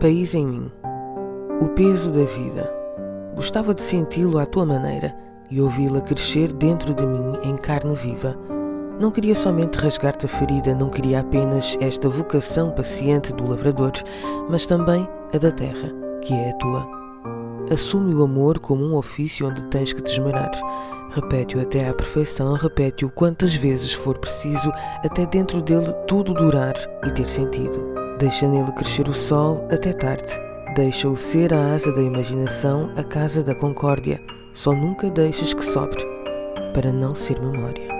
País em mim. O peso da vida. Gostava de senti-lo à tua maneira e ouvi-la crescer dentro de mim em carne viva. Não queria somente rasgar-te a ferida, não queria apenas esta vocação paciente do lavrador, mas também a da terra, que é a tua. Assume o amor como um ofício onde tens que te esmerar. Repete-o até à perfeição, repete-o quantas vezes for preciso, até dentro dele tudo durar e ter sentido. Deixa nele crescer o sol até tarde. Deixa-o ser a asa da imaginação, a casa da concórdia. Só nunca deixes que sobre, para não ser memória.